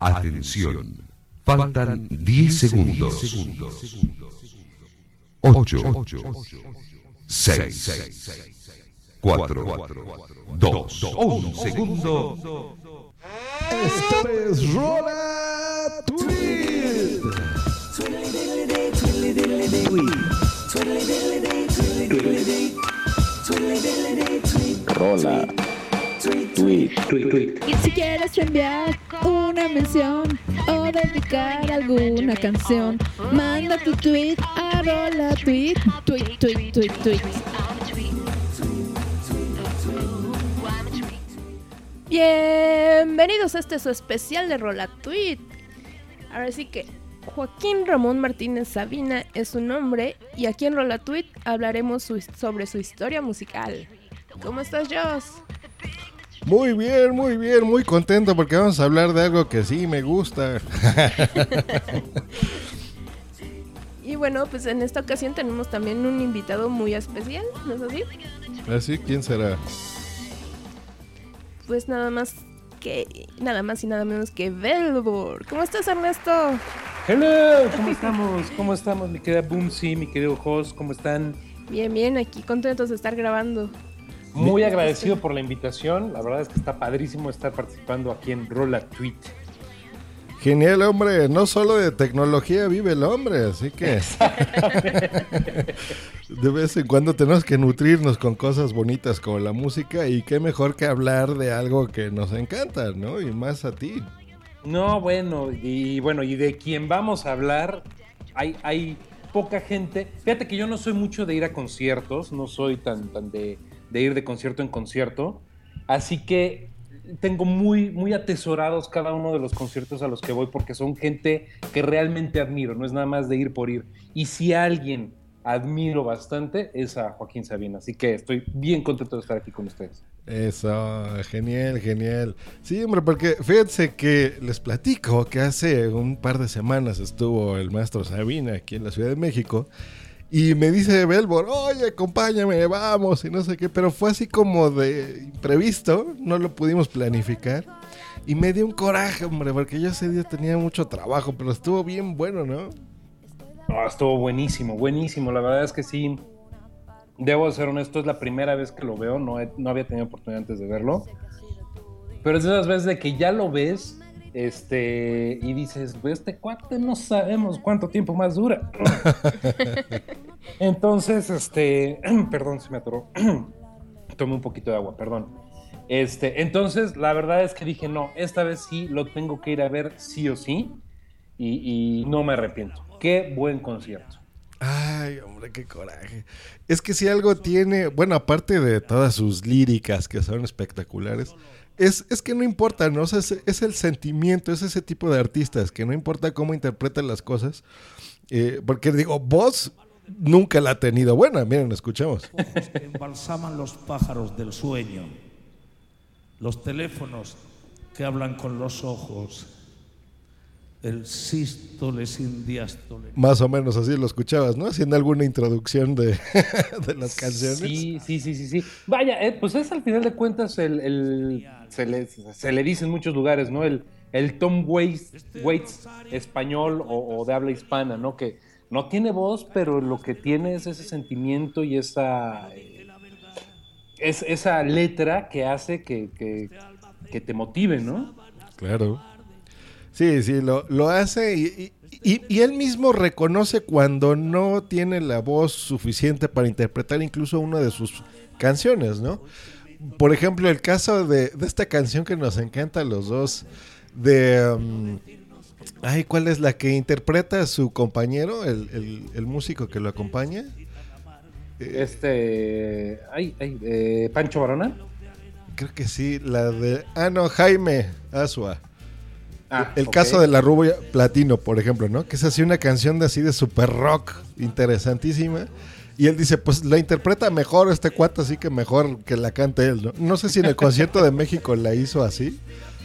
Atención. Faltan 10 segundos. 8, 6, 4, 2, 1 segundo. Esto es Rola Tweet. Rola. Tweet. Y si quieres enviar una mención o dedicar alguna canción, manda tu tweet a Rola Tweet. Tweet, tweet, tweet, tweet. Bienvenidos a este su especial de Rola Tweet. Ahora sí que Joaquín Ramón Martínez Sabina es su nombre y aquí en Rola Tweet hablaremos su- sobre su historia musical. ¿Cómo estás, Joss? Muy bien, muy bien, muy contento porque vamos a hablar de algo que sí me gusta. Y bueno, pues en esta ocasión tenemos también un invitado muy especial, ¿no es así? Así, ¿quién será? Pues nada más que nada más y nada menos que Velvor. ¿Cómo estás, Ernesto? Hello, ¿cómo estamos? ¿Cómo estamos, mi querida Boomsy, mi querido host? ¿Cómo están? Bien, bien, aquí contentos de estar grabando. Muy agradecido por la invitación. La verdad es que está padrísimo estar participando aquí en Rola Tweet. Genial, hombre. No solo de tecnología vive el hombre, así que. de vez en cuando tenemos que nutrirnos con cosas bonitas como la música y qué mejor que hablar de algo que nos encanta, ¿no? Y más a ti. No, bueno, y bueno, y de quien vamos a hablar, hay, hay poca gente. Fíjate que yo no soy mucho de ir a conciertos, no soy tan, tan de, de ir de concierto en concierto. Así que tengo muy, muy atesorados cada uno de los conciertos a los que voy porque son gente que realmente admiro, no es nada más de ir por ir. Y si alguien admiro bastante es a Joaquín Sabina, así que estoy bien contento de estar aquí con ustedes. Eso, genial, genial. Sí, hombre, porque fíjense que les platico que hace un par de semanas estuvo el maestro Sabina aquí en la Ciudad de México y me dice Belbor, oye, acompáñame, vamos, y no sé qué, pero fue así como de imprevisto, no lo pudimos planificar. Y me dio un coraje, hombre, porque yo ese día tenía mucho trabajo, pero estuvo bien bueno, ¿no? Ah, estuvo buenísimo, buenísimo. La verdad es que sí. Debo ser honesto, es la primera vez que lo veo. No, he- no había tenido oportunidad antes de verlo. Pero es de esas veces de que ya lo ves este, y dices, pues este cuate no sabemos cuánto tiempo más dura. Entonces, este, perdón, se me atoró. Tomé un poquito de agua, perdón. Este, entonces, la verdad es que dije, no, esta vez sí lo tengo que ir a ver sí o sí. Y, y no me arrepiento. Qué buen concierto. Ay, hombre, qué coraje. Es que si algo tiene, bueno, aparte de todas sus líricas que son espectaculares, es, es que no importa, ¿no? Es, es el sentimiento, es ese tipo de artistas que no importa cómo interpretan las cosas. eh, porque digo, voz nunca la ha tenido buena. Miren, escuchemos. que embalsaman los pájaros del sueño, los teléfonos que hablan con los ojos, el sístole sin diástole. Más o menos así lo escuchabas, ¿no? Haciendo alguna introducción de, de las canciones. Sí, sí, sí, sí, sí. Vaya, eh, pues es al final de cuentas el, el- se, le, se le dice en muchos lugares, ¿no? El, el Tom Waits, Waits español o, o de habla hispana, ¿no? Que no tiene voz, pero lo que tiene es ese sentimiento y esa, eh, es, esa letra que hace que, que- que te motive, ¿no? Claro. Sí, sí, lo, lo hace y, y- y- y él mismo reconoce cuando no tiene la voz suficiente para interpretar incluso una de sus canciones, ¿no? Por ejemplo, el caso de, de esta canción que nos encanta a los dos, de... um, ay, ¿cuál es la que interpreta a su compañero, el, el- el músico que lo acompaña? Este, ay, ay, eh, Pancho Barona. Creo que sí, la de... Ah, no, Jaime Asua. Ah, El ok. caso de la rubia platino, por ejemplo, ¿no? Que es así una canción de así de super rock, interesantísima. Y él dice, pues la interpreta mejor este cuate, así que mejor que la cante él, ¿no? No sé si en el concierto de México la hizo así.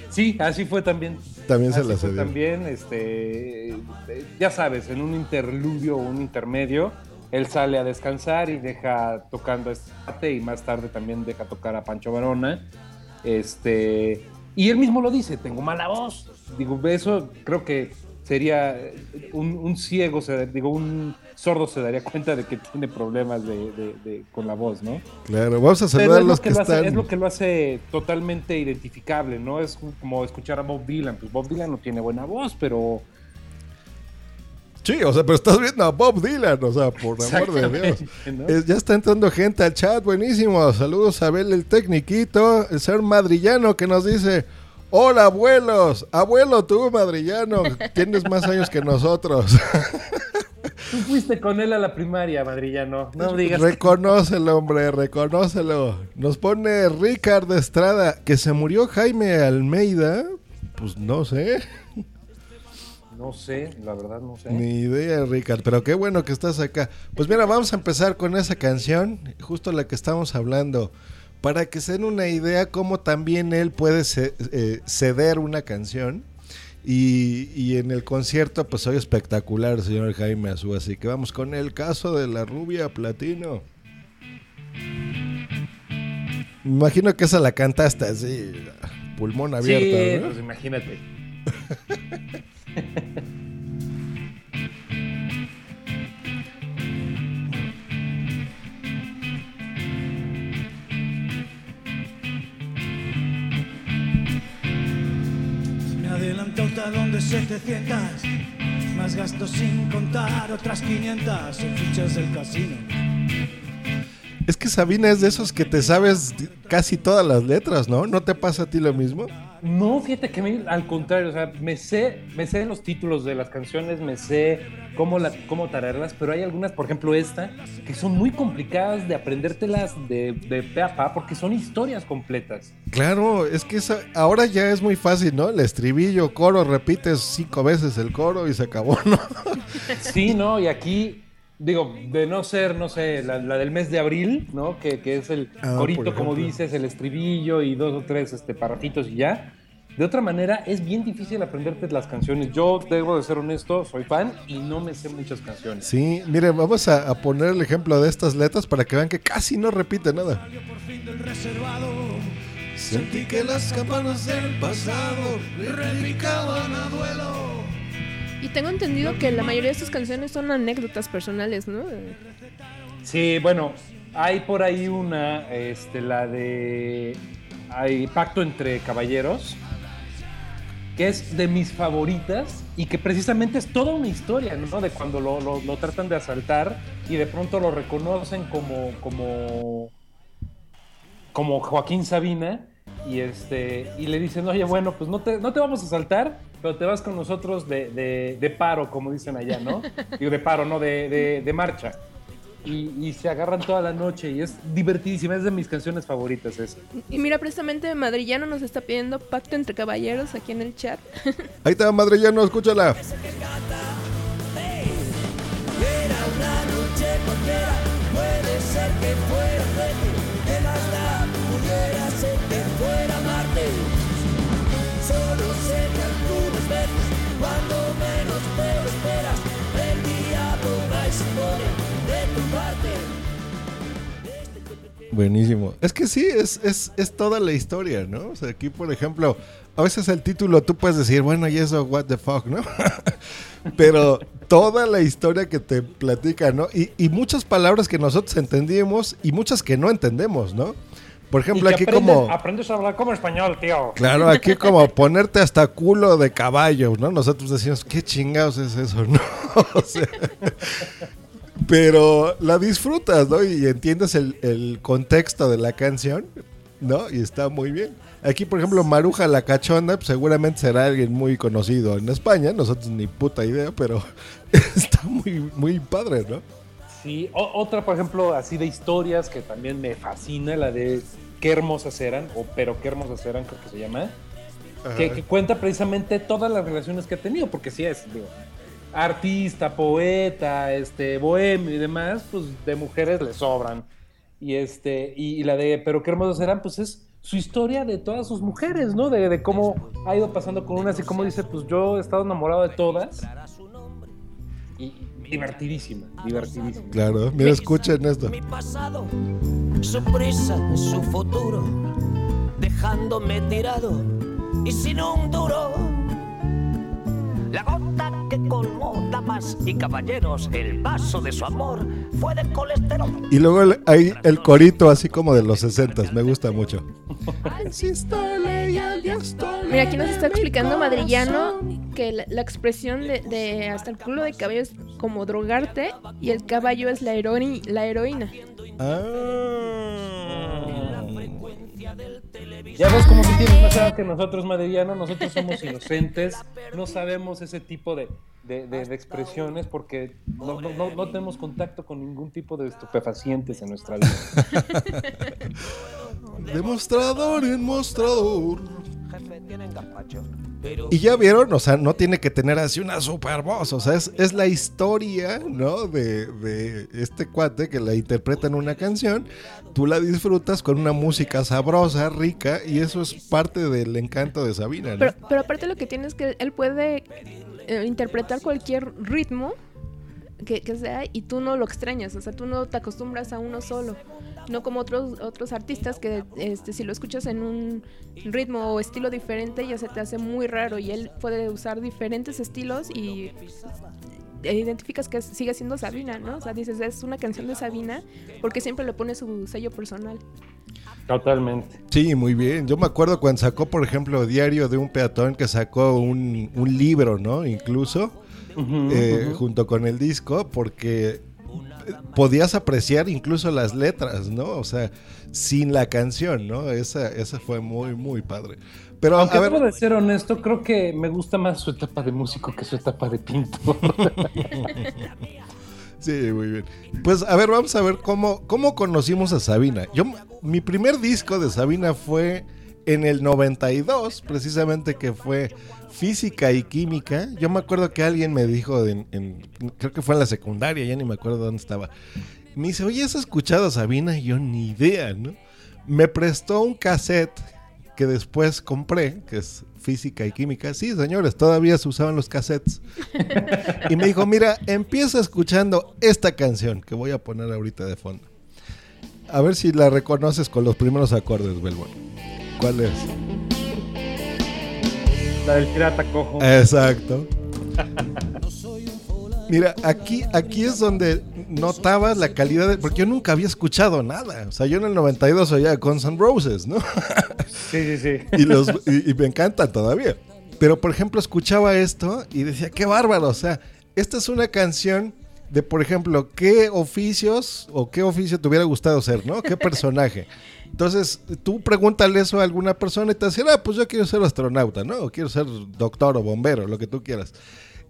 Sí, así fue también. También se Así la fue cedió. También, este, eh, ya sabes, en un interludio o un intermedio, él sale a descansar y deja tocando esta parte y más tarde también deja tocar a Pancho Barona. Este, Y él mismo lo dice, tengo mala voz. Digo, eso creo que sería un, un ciego, se- digo, un sordo se daría cuenta de que tiene problemas de, de- de- con la voz, ¿no? Claro, vamos a saludar a lo, los que que lo hace, están. es lo que lo hace totalmente identificable, ¿no? Es como escuchar a Bob Dylan. Pues Bob Dylan no tiene buena voz, pero Sí, o sea, pero estás viendo a Bob Dylan, o sea, por amor de Dios. Exactamente, ¿no? Es- ya está entrando gente al chat, buenísimo. Saludos a Abel el Tecniquito, el ser madrillano que nos dice, hola abuelos, abuelo tú madrillano, tienes más años que nosotros. Tú fuiste con él a la primaria, madrillano. No digas. Reconócelo, hombre, reconócelo. Nos pone Ricardo Estrada, que se murió Jaime Almeida. Pues no sé, No sé, la verdad no sé. ni idea, Ricardo, pero qué bueno que estás acá. Pues mira, vamos a empezar con esa canción, justo la que estamos hablando, para que se den una idea cómo también él puede eh, ceder una canción. Y, y en el concierto, pues soy espectacular, señor Jaime Azú. Así que vamos con el caso de la rubia platino. Me imagino que esa la cantaste así, pulmón abierto. sí, ¿no? pues imagínate. Me adelanté a un talón de 700, más gastos sin contar otras 500 en fichas del casino. Es que Sabina es de esos que te sabes casi todas las letras, ¿no? ¿No te pasa a ti lo mismo? No, fíjate que me- al contrario, o sea, me sé, me sé los títulos de las canciones, me sé cómo, la, cómo tararlas, pero hay algunas, por ejemplo esta, que son muy complicadas de aprendértelas de, de pe a pa, porque son historias completas. Claro, es que esa, ahora ya es muy fácil, ¿no? El estribillo, coro, repites cinco veces el coro y se acabó, ¿no? Sí, ¿no? Y aquí, digo, de no ser, no sé, la, la del mes de abril, ¿no? Que, que es el Ah, corito, como dices, el estribillo y dos o tres este, parrafitos y ya. De otra manera, es bien difícil aprenderte las canciones. Yo debo de ser honesto, soy fan y no me sé muchas canciones. Sí, miren, vamos a, a poner el ejemplo de estas letras para que vean que casi no repite nada. Salió por fin del reservado. Sentí que las campanas del pasado le a duelo. Y tengo entendido que la mayoría de sus canciones son anécdotas personales, ¿no? Sí, bueno, hay por ahí una, este, la de hay Pacto entre Caballeros, que es de mis favoritas y que precisamente es toda una historia, ¿no? De cuando lo, tratan de asaltar y de pronto lo reconocen como, como, como Joaquín Sabina y, este, y le dicen, oye, bueno, pues no te, no te vamos a asaltar, pero te vas con nosotros de, de- de paro, como dicen allá, ¿no? Digo, de paro, no, de, de- de marcha. Y, y se agarran toda la noche y es divertidísima, es de mis canciones favoritas esa. Y mira, precisamente Madrillano nos está pidiendo pacto entre caballeros aquí en el chat. Ahí está, madrillano, escúchala. Era una noche Buenísimo. Es que sí, es, es, es toda la historia, ¿no? O sea, aquí, por ejemplo, a veces el título tú puedes decir, bueno, y eso, what the fuck, ¿no? Pero toda la historia que te platica, ¿no? Y, y muchas palabras que nosotros entendíamos y muchas que no entendemos, ¿no? Por ejemplo, Y que aquí aprendes- como... Aprendes a hablar como español, tío. Claro, aquí como ponerte hasta culo de caballo, ¿no? Nosotros decimos, ¿qué chingados es eso? ¿No? O sea, pero la disfrutas, ¿no? Y entiendes el, el contexto de la canción, ¿no? Y está muy bien. Aquí, por ejemplo, Maruja la Cachonda, pues, seguramente será alguien muy conocido en España, nosotros ni puta idea, pero está muy, muy padre, ¿no? Sí, o- otra, por ejemplo, así de historias que también me fascina, la de Qué hermosas eran, o Pero qué hermosas eran, creo que se llama, que, que cuenta precisamente todas las relaciones que he tenido, porque sí es, digo, artista, poeta, este, bohemio y demás, pues de mujeres le sobran. Y este, y, y la de Pero qué hermosas eran, pues es su historia de todas sus mujeres, ¿no? De, de cómo ha ido pasando con unas y cómo dice, pues yo he estado enamorado de todas. Y y divertidísima, divertidísima. Claro, mira, escuchen esto. Mi pasado, su prisa, su futuro, dejándome tirado y sin un duro. La gota que colmó damas y caballeros el vaso de su amor fue de colesterol. Y luego el- hay el corito así como de los 60 me gusta mucho. Mira, aquí nos está explicando Madrillano que la, la expresión de, de hasta el culo de caballo es como drogarte y el caballo es la, heroí- la heroína. Ya ves cómo si tienes más edad que nosotros, Maderiano. Nosotros somos inocentes, no sabemos ese tipo de, de- de- de expresiones porque no, no- no- no tenemos contacto con ningún tipo de estupefacientes en nuestra vida. Demostrador en mostrador. Y ya vieron, o sea, no tiene que tener así una super voz, o sea, es, es la historia, ¿no? De, de este cuate que la interpreta en una canción, tú la disfrutas con una música sabrosa, rica, y eso es parte del encanto de Sabina, ¿no? Pero, pero aparte lo que tiene es que él puede eh, interpretar cualquier ritmo que, que sea y tú no lo extrañas, o sea, tú no te acostumbras a uno solo. No como otros otros artistas que este, si lo escuchas en un ritmo o estilo diferente ya se te hace muy raro y él puede usar diferentes estilos y identificas que sigue siendo Sabina, ¿no? O sea, dices, es una canción de Sabina porque siempre le pone su sello personal. Totalmente. Sí, muy bien. Yo me acuerdo cuando sacó, por ejemplo, Diario de un peatón, que sacó un, un libro, ¿no? Incluso, eh, junto con el disco, porque podías apreciar incluso las letras, ¿no? O sea, sin la canción, ¿no? Esa, esa fue muy, muy padre. Pero, Aunque a ver, debo de ser honesto, creo que me gusta más su etapa de músico que su etapa de pintor. Sí, muy bien. Pues a ver, vamos a ver cómo, cómo conocimos a Sabina. Yo, mi primer disco de Sabina fue en el 92, precisamente que fue Física y Química. Yo me acuerdo que alguien me dijo, en, en- creo que fue en la secundaria, ya ni me acuerdo dónde estaba. Me dice, oye, ¿has escuchado a Sabina? Y yo ni idea, ¿no? Me prestó un cassette que después compré, que es Física y Química. Sí, señores, todavía se usaban los cassettes. Y me dijo, mira, empieza escuchando esta canción que voy a poner ahorita de fondo. A ver si la reconoces con los primeros acordes, Belbon. ¿Cuál es? La del pirata cojo. Exacto. Mira, aquí, aquí es donde notabas la calidad, de- porque yo nunca había escuchado nada. O sea, yo en el 92 oía Guns N' Roses, ¿no? Sí, sí, sí. y, los, y, y me encantan todavía. Pero, por ejemplo, escuchaba esto y decía, qué bárbaro. O sea, esta es una canción de, por ejemplo, qué oficios o qué oficio te hubiera gustado ser, ¿no? ¿Qué personaje? Entonces, tú pregúntale eso a alguna persona y te dice, ah, pues yo quiero ser astronauta, ¿no? O quiero ser doctor o bombero, lo que tú quieras.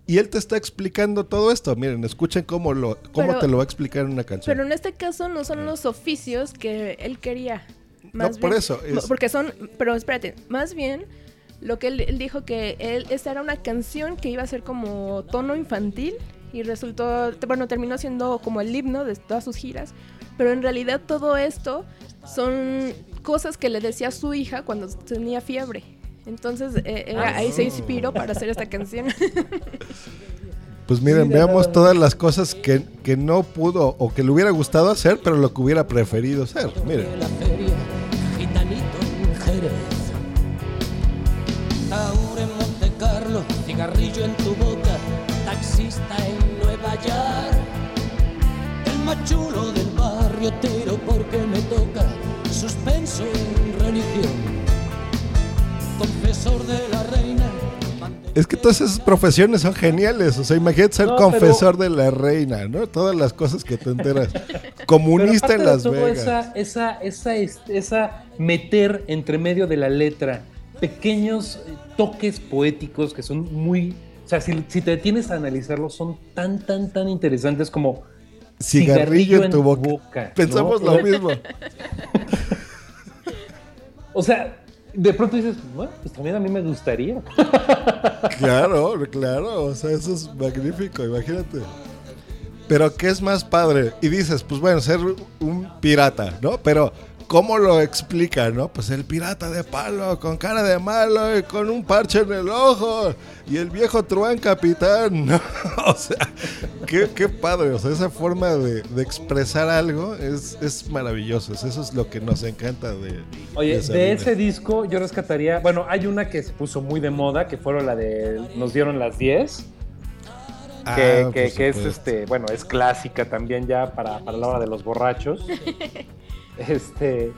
Y él te está explicando todo esto. Miren, escuchen cómo, lo, cómo Pero- te lo va a explicar en una canción. Pero en este caso no son los oficios que él quería. No, por eso, es- Porque son. Pero espérate, más bien. Lo que él, él dijo que él, esta era una canción que iba a ser como tono infantil y resultó, bueno, terminó siendo como el himno de todas sus giras, pero en realidad todo esto son cosas que le decía a su hija cuando tenía fiebre. Entonces eh, era- ahí se inspiró para hacer esta canción. Pues miren, veamos todas las cosas que, que no pudo o que le hubiera gustado hacer, pero lo que hubiera preferido hacer. Miren. cigarrillo en tu boca, taxista en Nueva York. El más chulo del barrio tiro porque me suspenso en religión. Confesor de la reina, Es que todas esas profesiones son geniales. O sea, imagínate ser No, pero- confesor de la reina, ¿no? Todas las cosas que te enteras. Comunista en Las de todo, Vegas. Esa, esa, esa, es- esa meter entre medio de la letra pequeños eh, toques poéticos que son muy. O sea, si, si te detienes a analizarlos, son tan, tan, tan interesantes como. Cigarrillo en tu boca. Pensamos ¿no? lo mismo. O sea, de pronto dices, bueno, pues también a mí me gustaría. Claro, claro. O sea, eso es magnífico, imagínate. Pero ¿qué es más padre? Y dices, pues bueno, ser un pirata, ¿no? Pero ¿Cómo lo explica, no? Pues el pirata de palo, con cara de malo y con un parche en el ojo. Y el viejo truán capitán, ¿no? O sea, qué, qué padre. O sea, esa forma de, de expresar algo es, es maravilloso. Eso es lo que nos encanta de. Oye, de ese disco yo rescataría, bueno, hay una que se puso muy de moda, que fueron la de Nos dieron las 10, Ah, que, por que- que es este, bueno, es clásica también ya para, para la hora de los borrachos. este,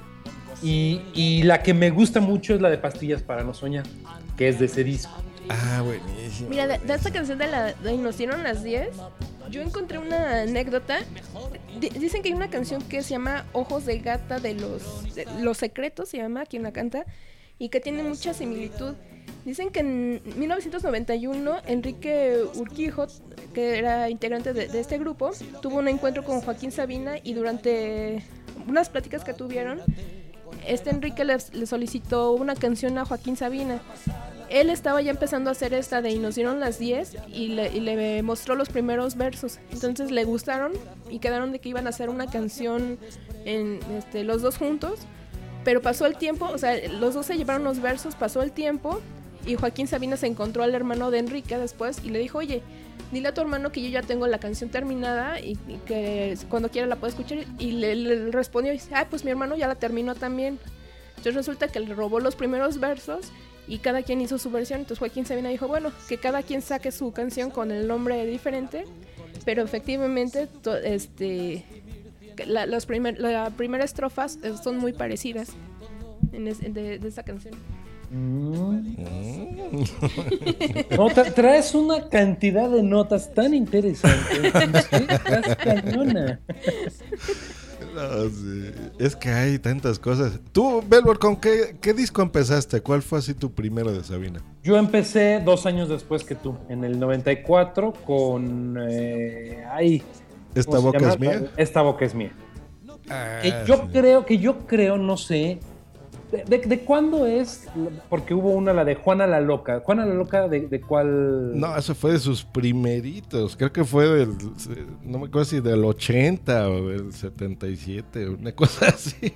y, y la que me gusta mucho es la de Pastillas para no soñar, que es de ese disco. Ah, buenísimo. Mira, de, de esta canción de la de Nos dieron las 10, yo encontré una anécdota. Di- dicen que hay una canción que se llama Ojos de Gata de los, de los Secretos, se llama, quien la canta, y que tiene mucha similitud. Dicen que en 1991 Enrique Urquijo, que era integrante de, de este grupo, tuvo un encuentro con Joaquín Sabina y durante unas pláticas que tuvieron, este Enrique le, solicitó una canción a Joaquín Sabina. Él estaba ya empezando a hacer esta de Y nos dieron las 10 y le, y le mostró los primeros versos. Entonces le gustaron y quedaron de que iban a hacer una canción en este, los dos juntos. Pero pasó el tiempo, o sea, los dos se llevaron los versos, pasó el tiempo y Joaquín Sabina se encontró al hermano de Enrique después y le dijo, oye, dile a tu hermano que yo ya tengo la canción terminada y, que cuando quiera la puede escuchar. Y le, le respondió, y dice, ah, pues mi hermano ya la terminó también. Entonces resulta que le robó los primeros versos y cada quien hizo su versión. Entonces Joaquín Sabina dijo, bueno, que cada quien saque su canción con el nombre diferente, pero efectivamente este, la, los estrofas son muy parecidas en es- de, de esta canción. No, tra- traes una cantidad de notas tan interesantes. Estás cañona. No, sí. Es que hay tantas cosas. Tú, Belbor, ¿con qué, qué disco empezaste? ¿Cuál fue así tu primero de Sabina? Yo empecé dos años después que tú, en el 94, con. eh, ay, ¿Esta ¿cómo se boca es mía? Esta boca es mía. Ah, Que yo sí. creo, que yo creo, no sé. ¿De, de- de cuándo es? Porque hubo una, la de Juana la Loca. Juana la Loca, ¿de, de cuál? No, eso fue de sus primeritos. Creo que fue del. No me acuerdo si del 80 o del 77, una cosa así.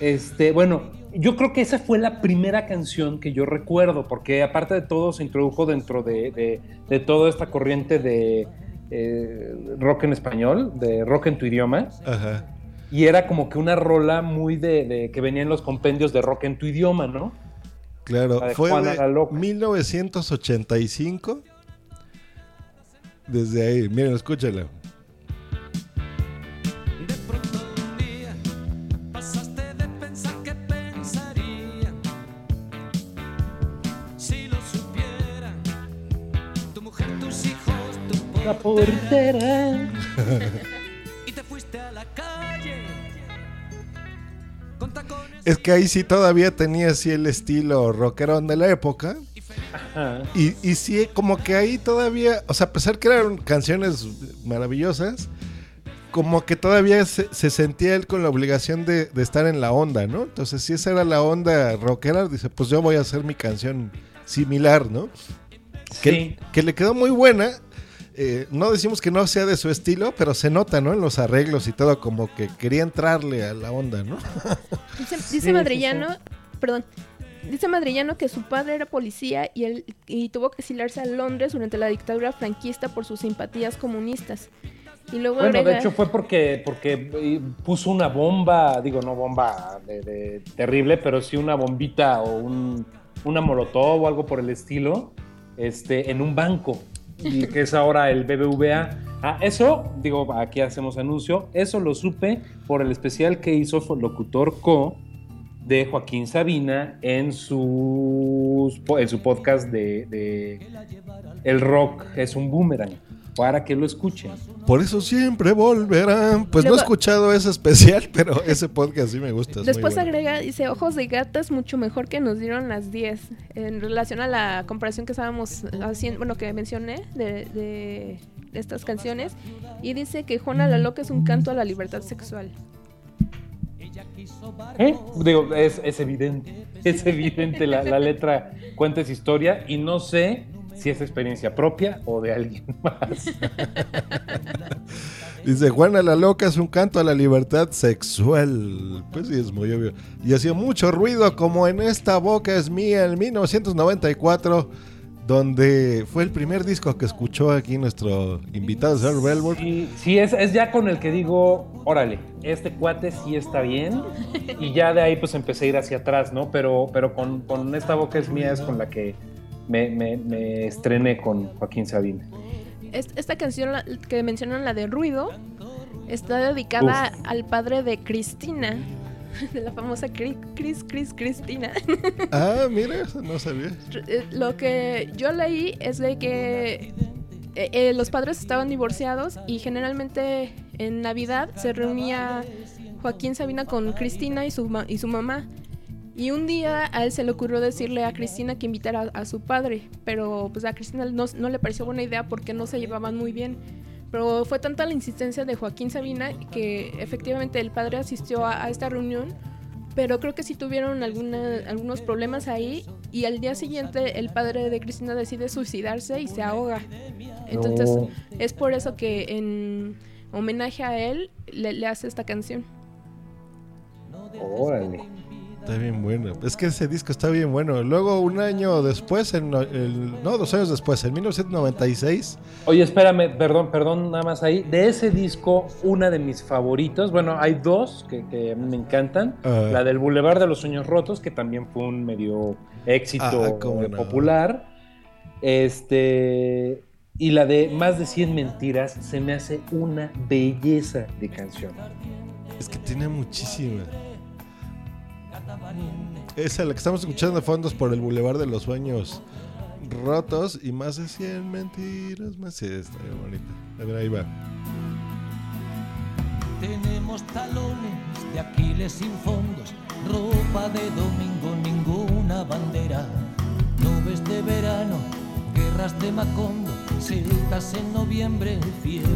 Este, bueno, yo creo que esa fue la primera canción que yo recuerdo, porque aparte de todo se introdujo dentro de, de- de toda esta corriente de eh, rock en español, de rock en tu idioma, Ajá. Y era como que una rola muy de, de- que venía en los compendios de rock en tu idioma, ¿no? Claro, La de fue Juana la de Loca. 1985. Desde ahí, miren, escúchala. De pronto Es que ahí sí todavía tenía así el estilo rockerón de la época. Ajá. Y, y sí, como que ahí todavía, o sea, a pesar que eran canciones maravillosas, como que todavía se, se sentía él con la obligación de, de estar en la onda, ¿no? Entonces, si esa era la onda rockera, dice, pues yo voy a hacer mi canción similar, ¿no? Que, Sí. que le quedó muy buena. Eh, no decimos que no sea de su estilo, pero se nota, ¿no? En los arreglos y todo, como que quería entrarle a la onda, ¿no? Dice, Sí, dice sí, perdón, dice Madrillano que su padre era policía y, él, y tuvo que exiliarse a Londres durante la dictadura franquista por sus simpatías comunistas. Y luego Bueno, de hecho fue porque, porque eh, puso una bomba, digo, no bomba de, de- terrible, pero sí una bombita o un, una molotov o algo por el estilo, este, en un banco, que es ahora el BBVA. Ah, eso, digo, aquí hacemos anuncio, eso lo supe por el especial que hizo Locutor Co de Joaquín Sabina en, en su podcast de El Rock es un boomerang, para que lo escuchen. Por eso siempre volverán. Pues no he escuchado ese especial, pero ese podcast sí me gusta. Después bueno. agrega, dice, ojos de gata es mucho mejor que nos dieron las 10. En relación a la comparación que estábamos haciendo, bueno, que mencioné de, de estas canciones. Y dice que Juana la Loca es un canto a la libertad sexual. ¿Eh? Digo, es, es evidente, es evidente, la, la letra cuenta esa historia y no sé si es experiencia propia o de alguien más. Dice, Juana la Loca es un canto a la libertad sexual. Pues sí, es muy obvio. Y hacía mucho ruido como en esta boca es mía en 1994, donde fue el primer disco que escuchó aquí nuestro invitado, Sir Belmont. Sí, sí, es, es ya con el que digo, órale, este cuate sí está bien. Y ya de ahí pues empecé a ir hacia atrás, ¿no? Pero, pero con, con esta boca es mía es con la que me, me- me estrené con Joaquín Sabina. Es- Esta canción que mencionan, la de Ruido, está dedicada al padre de Cristina, de la famosa Cri- Cris, Cris, Cristina. Ah, mira, no sabía. Eh, Lo que yo leí es de que eh, eh, los padres estaban divorciados y generalmente en Navidad se reunía Joaquín Sabina con Cristina y su, ma- y su mamá. Y un día a él se le ocurrió decirle a Cristina que invitara a, a su padre, pero pues a Cristina no, no le pareció buena idea porque no se llevaban muy bien. Pero fue tanta la insistencia de Joaquín Sabina que efectivamente el padre asistió a, a esta reunión, pero creo que sí tuvieron alguna- algunos problemas ahí y al día siguiente el padre de Cristina decide suicidarse y se ahoga. Entonces No. es por eso que en homenaje a él le, le hace esta canción. Órale. Está bien bueno. Es que ese disco está bien bueno. Luego, un año después, en, no- el- no, dos años después, en 1996, Oye, espérame, perdón, perdón, nada más ahí. De ese disco, una de mis favoritos, bueno, hay dos que, me encantan. Ah. La del Boulevard de los Sueños Rotos, que también fue un medio éxito Ah, no. popular. Este. Y la de Más de 100 Mentiras se me hace una belleza de canción. es que tiene muchísima. Esa, la que estamos escuchando de fondos por el Boulevard de los Sueños Rotos y más de 100 mentiras. Más sí, está bonita. A ver, ahí va. Tenemos talones de Aquiles sin fondos, ropa de domingo, ninguna bandera, nubes de verano, guerras de Macondo, celtas en noviembre, fiebre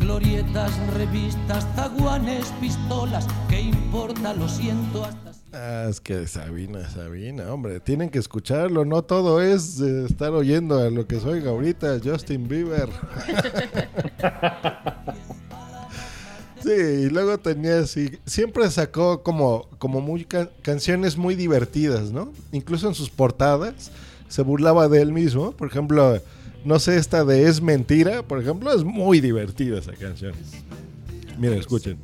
glorietas, revistas, zaguanes, pistolas, ¿qué importa? Lo siento hasta... Ah, es que Sabina, Sabina, hombre, tienen que escucharlo. No todo es eh, estar oyendo a lo que soy ahorita, Justin Bieber. Sí, y luego tenía así, siempre sacó como, como muy ca- canciones muy divertidas, ¿no? Incluso en sus portadas se burlaba de él mismo. Por ejemplo, no sé, esta de Es Mentira, por ejemplo, es muy divertida esa canción. Miren, escuchen.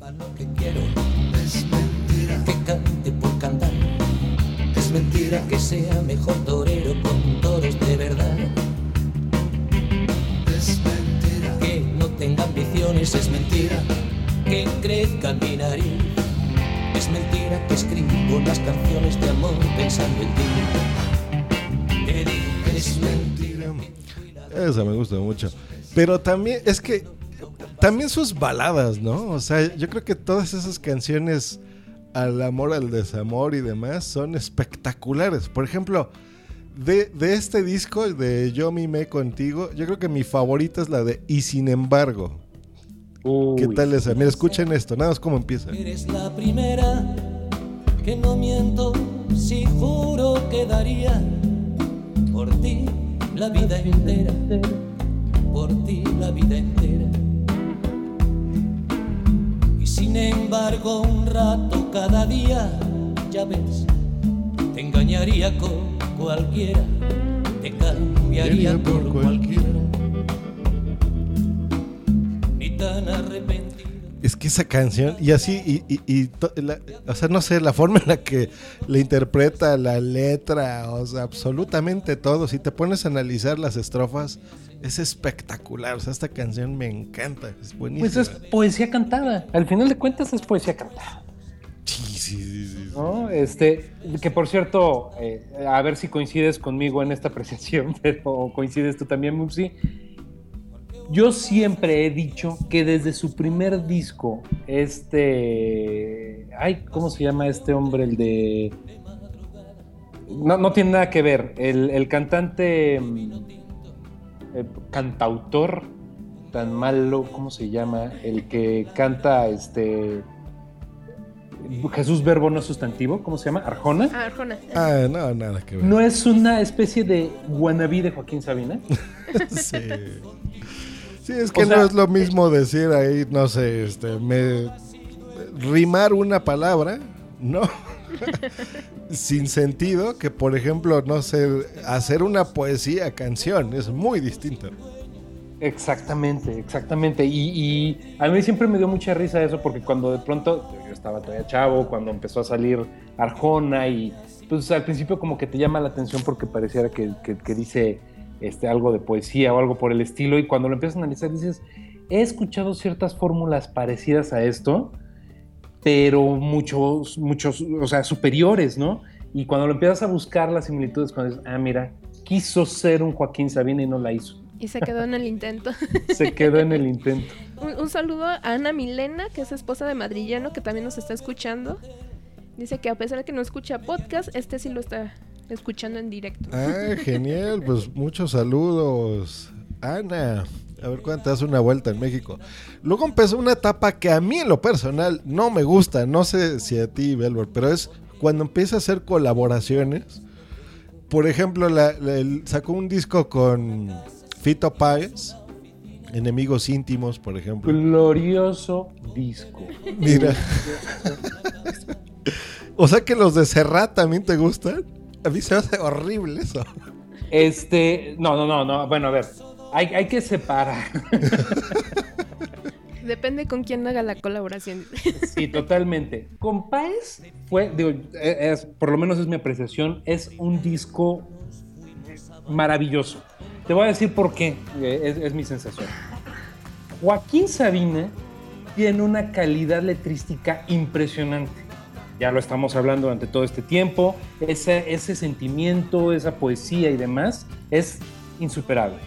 Es mentira que cante por cantar. Es mentira que sea mejor torero con toros de verdad. Es mentira que no tenga ambiciones. Es mentira que crezca mi nariz. Es mentira que escribo las canciones de amor pensando en ti. Es mentira. Esa me gusta mucho. Pero también, es que también sus baladas, ¿no? O sea, yo creo que todas esas canciones al amor, al desamor y demás son espectaculares. Por ejemplo, de, de este disco, de Yo mimé contigo, yo creo que mi favorita es la de Y sin embargo. ¿Qué tal esa? Mira, escuchen esto, nada más cómo empieza. Eres la primera que no miento si juro que daría por ti la vida entera, por ti la vida entera. Y sin embargo un rato cada día, ya ves, te engañaría con cualquiera, te cambiaría por cualquiera. Es que esa canción, y así, y, y- y to- la- o sea, no sé, la forma en la que le interpreta la letra, o sea, absolutamente todo. Si te pones a analizar las estrofas, es espectacular. O sea, esta canción me encanta, es buenísima. Pues es poesía cantada. Al final de cuentas es poesía cantada. Sí, sí, sí, sí. ¿no? Este, que por cierto, eh, a ver si coincides conmigo en esta apreciación, pero coincides tú también, Mupsi. Yo siempre he dicho que desde su primer disco, este. Ay, ¿cómo se llama este hombre? El de. No, no tiene nada que ver. El, el cantante. mm, cantautor tan malo, ¿cómo se llama? El que canta este. Jesús Verbo no sustantivo, ¿cómo se llama? Arjona. Ah, Arjona. Ah, no, nada que ver. ¿No es una especie de wannabe de Joaquín Sabina? sí. Sí, es que O sea, no es lo mismo decir ahí, no sé, este, me rimar una palabra, ¿no? Sin sentido, que por ejemplo, no sé, hacer una poesía, canción, es muy distinto. Exactamente, exactamente. Y, y a mí siempre me dio mucha risa eso porque cuando de pronto yo estaba todavía chavo, cuando empezó a salir Arjona y pues al principio como que te llama la atención porque pareciera que, que- que dice este, algo de poesía o algo por el estilo y cuando lo empiezas a analizar dices, he escuchado ciertas fórmulas parecidas a esto, pero muchos, muchos, o sea, superiores, ¿no? Y cuando lo empiezas a buscar las similitudes, cuando dices, ah, mira, quiso ser un Joaquín Sabina y no la hizo. Y se quedó en el intento. Se quedó en el intento. Un, un saludo a Ana Milena, que es esposa de Madrillano, que también nos está escuchando. Dice que a pesar de que no escucha podcast, este sí lo está escuchando en directo. Ah, genial, pues muchos saludos. Ana, a ver cuándo te das una vuelta en México. Luego empezó una etapa que a mí en lo personal no me gusta, no sé si a ti, Belbor, pero es cuando empieza a hacer colaboraciones. Por ejemplo, la- la- el- sacó un disco con Fito Páez, Enemigos Íntimos, por ejemplo. Glorioso disco. Mira. o sea que los de Serrat también te gustan. A mí se me hace horrible eso. Este, no, no, no, no. Bueno, a ver, hay, hay que separar. Depende con quién haga la colaboración. Sí, totalmente. Con Páez fue, digo, es- por lo menos es mi apreciación, es un disco maravilloso. Te voy a decir por qué, eh, es, es mi sensación. Joaquín Sabina tiene una calidad letrística impresionante. Ya lo estamos hablando durante todo este tiempo. Ese, sentimiento, esa poesía y demás es insuperable.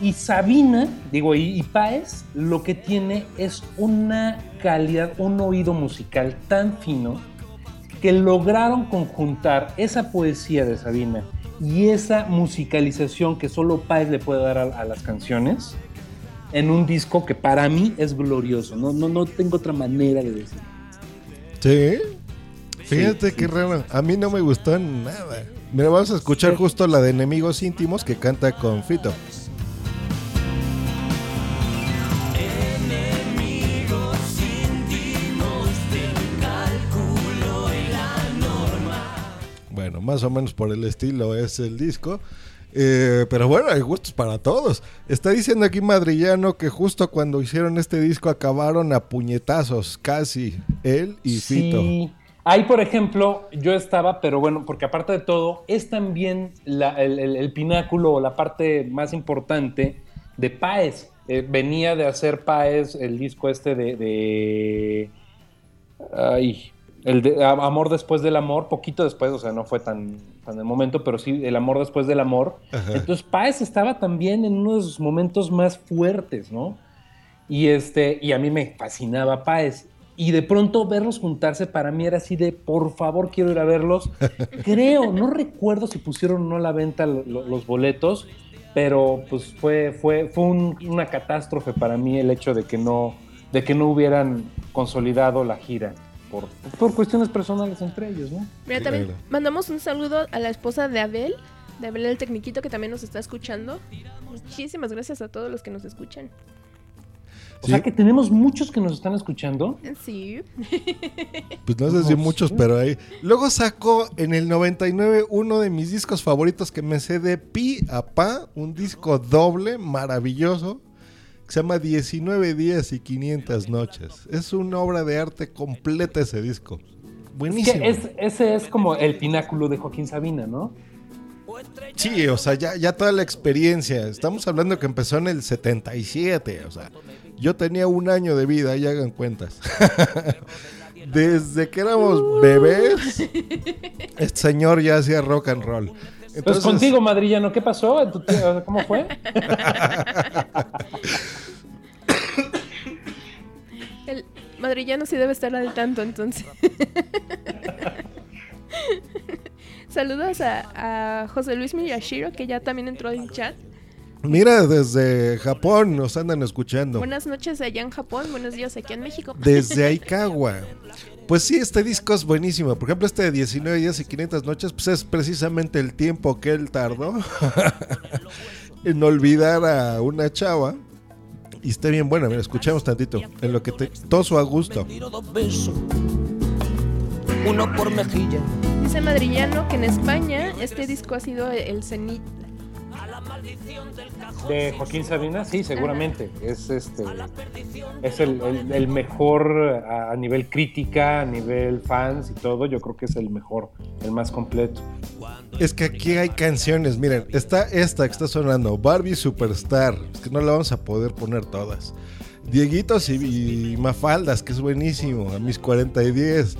Y Sabina, digo, y, y Páez, lo que tiene es una calidad, un oído musical tan fino que lograron conjuntar esa poesía de Sabina y esa musicalización que solo Páez le puede dar a, las canciones en un disco que para mí es glorioso. No, no, no tengo otra manera de decir. Sí. Fíjate Sí, qué sí. raro. A mí no me gustó nada. Mira, vamos a escuchar justo la de Enemigos Íntimos que canta con Fito. Bueno, más o menos por el estilo es el disco. Eh, pero bueno, hay gustos para todos. Está diciendo aquí Madrillano que justo cuando hicieron este disco acabaron a puñetazos, casi, él y Fito. Sí. Ahí, por ejemplo, yo estaba, pero bueno, porque aparte de todo, es también la- el, el- el pináculo o la parte más importante de Páez. Eh, venía de hacer Páez el disco este de. de- ay, el de Amor después del amor, poquito después, o sea, no fue tan, tan el momento, pero sí, el amor después del amor. Ajá. Entonces, Páez estaba también en uno de sus momentos más fuertes, ¿no? Y, este, y a mí me fascinaba Páez. Y de pronto verlos juntarse para mí era así de, por favor, quiero ir a verlos. Creo, no recuerdo si pusieron o no a la venta lo- lo- los boletos, pero pues fue, fue, fue un- una catástrofe para mí el hecho de que no, de que no hubieran consolidado la gira por, por cuestiones personales entre ellos, ¿no? Mira, también Claro. mandamos un saludo a la esposa de Abel, de Abel el Tecniquito, que también nos está escuchando. Muchísimas gracias a todos los que nos escuchan. O Sí. sea que tenemos muchos que nos están escuchando. Sí. Pues no sé si muchos, pero ahí. Luego sacó en el 99 uno de mis discos favoritos que me sé de pi a pa, un disco doble maravilloso se llama 19 días y 500 noches. Es una obra de arte completa ese disco. Es Buenísimo. que es- ese es como el pináculo de Joaquín Sabina, ¿no? Sí, o sea, ya, ya toda la experiencia. Estamos hablando que empezó en el 77, o sea, yo tenía un año de vida, ya hagan cuentas. Desde que éramos bebés, este señor ya hacía rock and roll. Pues Entonces, contigo, madrillano, ¿qué pasó? ¿Tú te- ¿Cómo fue? El madrillano sí debe estar al tanto, entonces. Saludos a, a José Luis Miyashiro, que ya también entró en chat. mira, desde Japón nos andan escuchando. Buenas noches allá en Japón, buenos días aquí en México. Desde Aikawa. Pues sí, este disco es buenísimo. Por ejemplo, este de 19 días y 500 noches, pues es precisamente el tiempo que él tardó en olvidar a una chava y está bien buena. Mira, escuchamos tantito. En lo que toso a gusto. Uno por mejilla. Dice Madrillano que en España este disco ha sido el cenit. De Joaquín Sabina, sí, seguramente. Es este es el, el- el mejor a, nivel crítica, a nivel fans y todo. Yo creo que es el mejor, el más completo. Es que aquí hay canciones. Miren, está esta que está sonando. Barbie Superstar. Es que no la vamos a poder poner todas. Dieguitos y, y Mafaldas, que es buenísimo. A mis 40 y 10.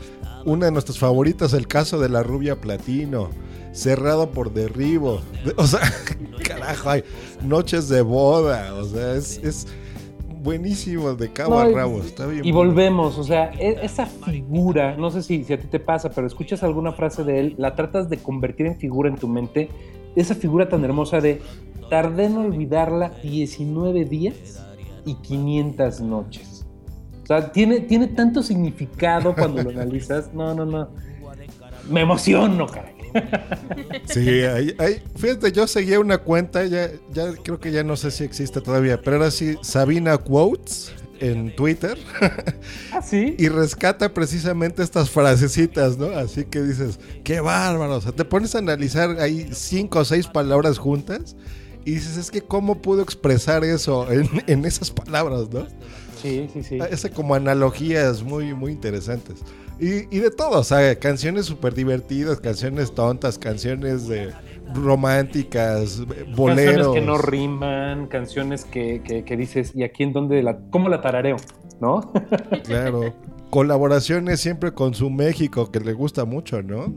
Una de nuestras favoritas, el caso de la rubia platino. Cerrado por derribo. De- O sea, carajo, hay noches de boda. O sea, es, es buenísimo de cabo No, a rabo. Está bien. Y bueno. volvemos, o sea, e- esa figura, no sé si, si a ti te pasa, pero escuchas alguna frase de él, la tratas de convertir en figura en tu mente, esa figura tan hermosa de tardé en olvidarla 19 días y 500 noches. O sea, tiene, tiene tanto significado cuando lo analizas. No, no, no. Me emociono, caray. Sí, ahí- ahí- fíjate, yo seguía una cuenta, ya, ya creo que ya no sé si existe todavía, pero era así, Sabina Quotes en Twitter. ¿Ah, sí? Y rescata precisamente estas frasecitas, ¿no? Así que dices, qué bárbaro. O sea, te pones a analizar ahí cinco o seis palabras juntas y dices, es que cómo pudo expresar eso en, en esas palabras, ¿no? Sí, sí, sí. Ese como analogías muy, muy interesantes. Y, y de todo, o sea, canciones súper divertidas, canciones tontas, canciones de románticas, boleros. Canciones que no riman, canciones que, que- que dices, ¿y aquí en dónde la, cómo la tarareo? ¿No? Claro. Colaboraciones siempre con su México, que le gusta mucho, ¿no?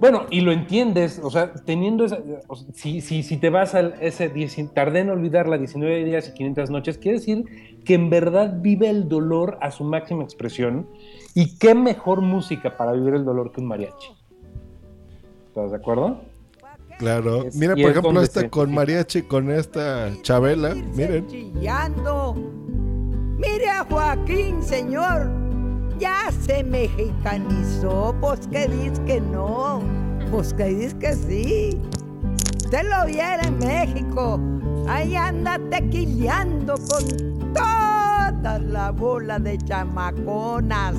Bueno, y lo entiendes, o sea, teniendo esa. o sea, si, si, si te vas al ese. 10 tardé en olvidar la 19 días y 500 noches, quiere decir que en verdad vive el dolor a su máxima expresión. Y qué mejor música para vivir el dolor que un mariachi. ¿Estás de acuerdo? Claro. Es- Mira, por es ejemplo, esta se- con mariachi, con esta Chabela. Miren. chillando. Mire a Joaquín, señor, ya se mexicanizó, pues que dice que no, pues que dice que sí. Usted lo viera en México, ahí anda tequileando con toda la bola de chamaconas.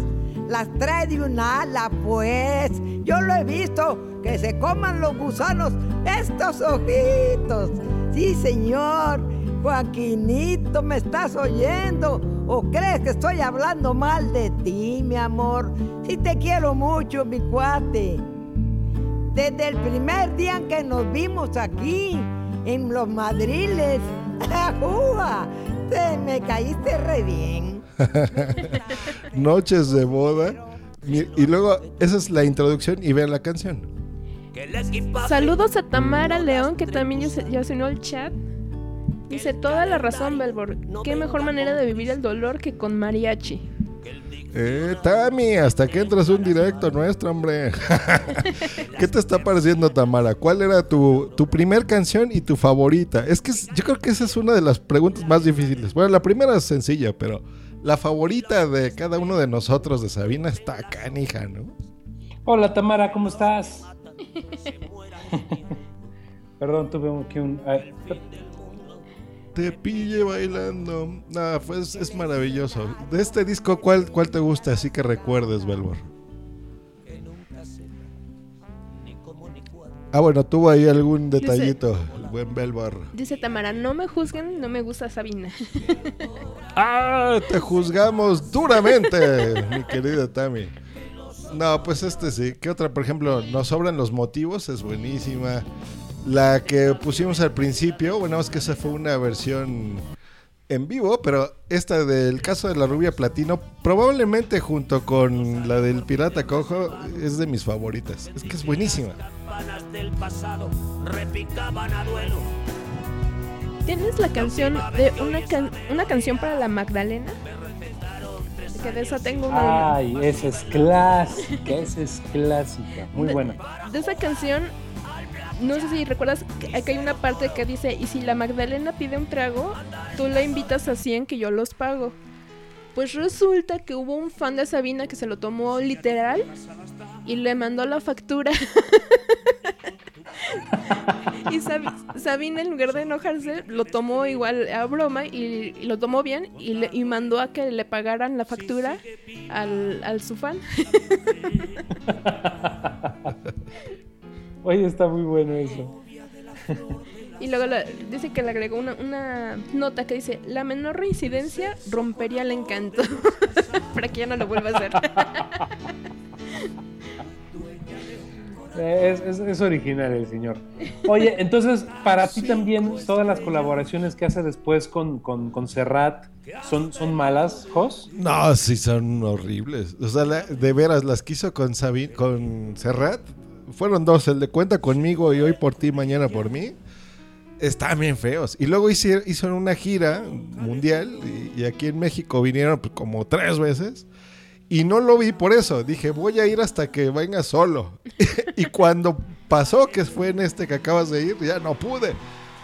Las trae de un ala, pues. Yo lo he visto, que se coman los gusanos estos ojitos. Sí, señor. Joaquinito, ¿me estás oyendo? ¿O crees que estoy hablando mal de ti, mi amor? Sí te quiero mucho, mi cuate. Desde el primer día en que nos vimos aquí, en los madriles, ¡ajúa! Te me caíste re bien. Noches de boda. Y luego, esa es la introducción y vean la canción. Saludos a Tamara León, que también ya se, unió al chat. Dice, toda la razón, Belbor. Qué mejor manera de vivir el dolor que con mariachi. Eh, Tami, hasta que entras un directo nuestro, hombre. ¿Qué te está pareciendo, Tamara? ¿Cuál era tu, tu primer canción y tu favorita? Es que yo creo que esa es una de las preguntas más difíciles. Bueno, la primera es sencilla, pero la favorita de cada uno de nosotros de Sabina está canija, ¿no? Hola Tamara, ¿cómo estás? Perdón, tuve aquí un. ay, Te pille bailando. Nada, pues es maravilloso. De este disco, ¿cuál, cuál te gusta? Así que recuerdes, Belbor. Ah, bueno, tuvo ahí algún detallito, buen Belbor. Dice Tamara, no me juzguen, no me gusta Sabina. ¡Ah! Te juzgamos duramente, mi querida Tami. No, pues este sí. ¿Qué otra? Por ejemplo, Nos sobran los motivos, es buenísima. La que pusimos al principio, bueno, es que esa fue una versión en vivo, pero esta del caso de la rubia platino, probablemente junto con la del pirata cojo, es de mis favoritas. Es que es buenísima. Campanas del pasado repicaban a duelo. ¿Tienes la canción de una, can- una canción para la Magdalena? Que de esa tengo una... Ay, esa es clásica, esa es clásica. Muy De- buena. De esa canción, no sé si recuerdas que hay una parte que dice, y si la Magdalena pide un trago, tú la invitas a 100 que yo los pago. Pues resulta que hubo un fan de Sabina que se lo tomó literal y le mandó la factura. Y Sabi- Sabina, en lugar de enojarse, lo tomó igual a broma y, y lo tomó bien y, le- y mandó a que le pagaran la factura al, al su fan. Oye, está muy bueno eso. Y luego la- dice que le agregó una, una nota que dice, la menor reincidencia rompería el encanto. Para que ya no lo vuelva a hacer. Eh, Es, es- es original el señor. Oye, entonces, para ti también, todas las colaboraciones que hace después con, con, con Serrat son, son malas, Jos. No, sí, son horribles. O sea, la- de veras, las que hizo con, Sabin, con Serrat fueron dos: el de cuenta conmigo y hoy por ti, mañana por mí. Están bien feos. Y luego hizo una gira mundial y, y aquí en México vinieron pues, como tres veces. Y no lo vi por eso. Dije, voy a ir hasta que venga solo. y cuando pasó, que fue en este que acabas de ir, ya no pude.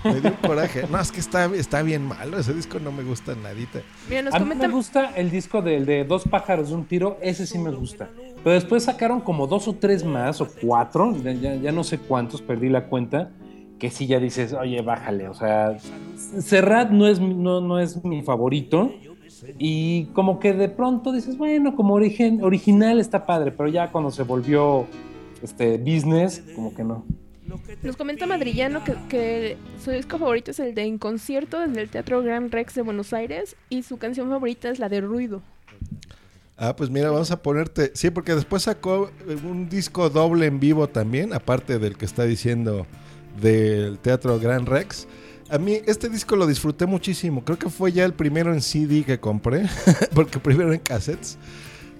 Me dio un coraje. No, es que está, está bien malo. Ese disco no me gusta nadita. Mira, nos A mí me comentan... gusta el disco del de Dos pájaros de un tiro, ese sí me gusta. Pero después sacaron como dos o tres más, o cuatro, ya, no sé cuántos, perdí la cuenta, que sí ya dices, oye, bájale. O sea, Serrat no es, no, no es mi favorito. Y como que de pronto dices, bueno, como origen, original está padre, pero ya cuando se volvió este business, como que no. Nos comenta Madrillano que, que su disco favorito es el de En Concierto desde el Teatro Gran Rex de Buenos Aires y su canción favorita es la de Ruido. Ah, pues mira, vamos a ponerte. Sí, porque después sacó un disco doble en vivo también, aparte del que está diciendo del Teatro Gran Rex. A mí este disco lo disfruté muchísimo. Creo que fue ya el primero en CD que compré, porque primero en cassettes,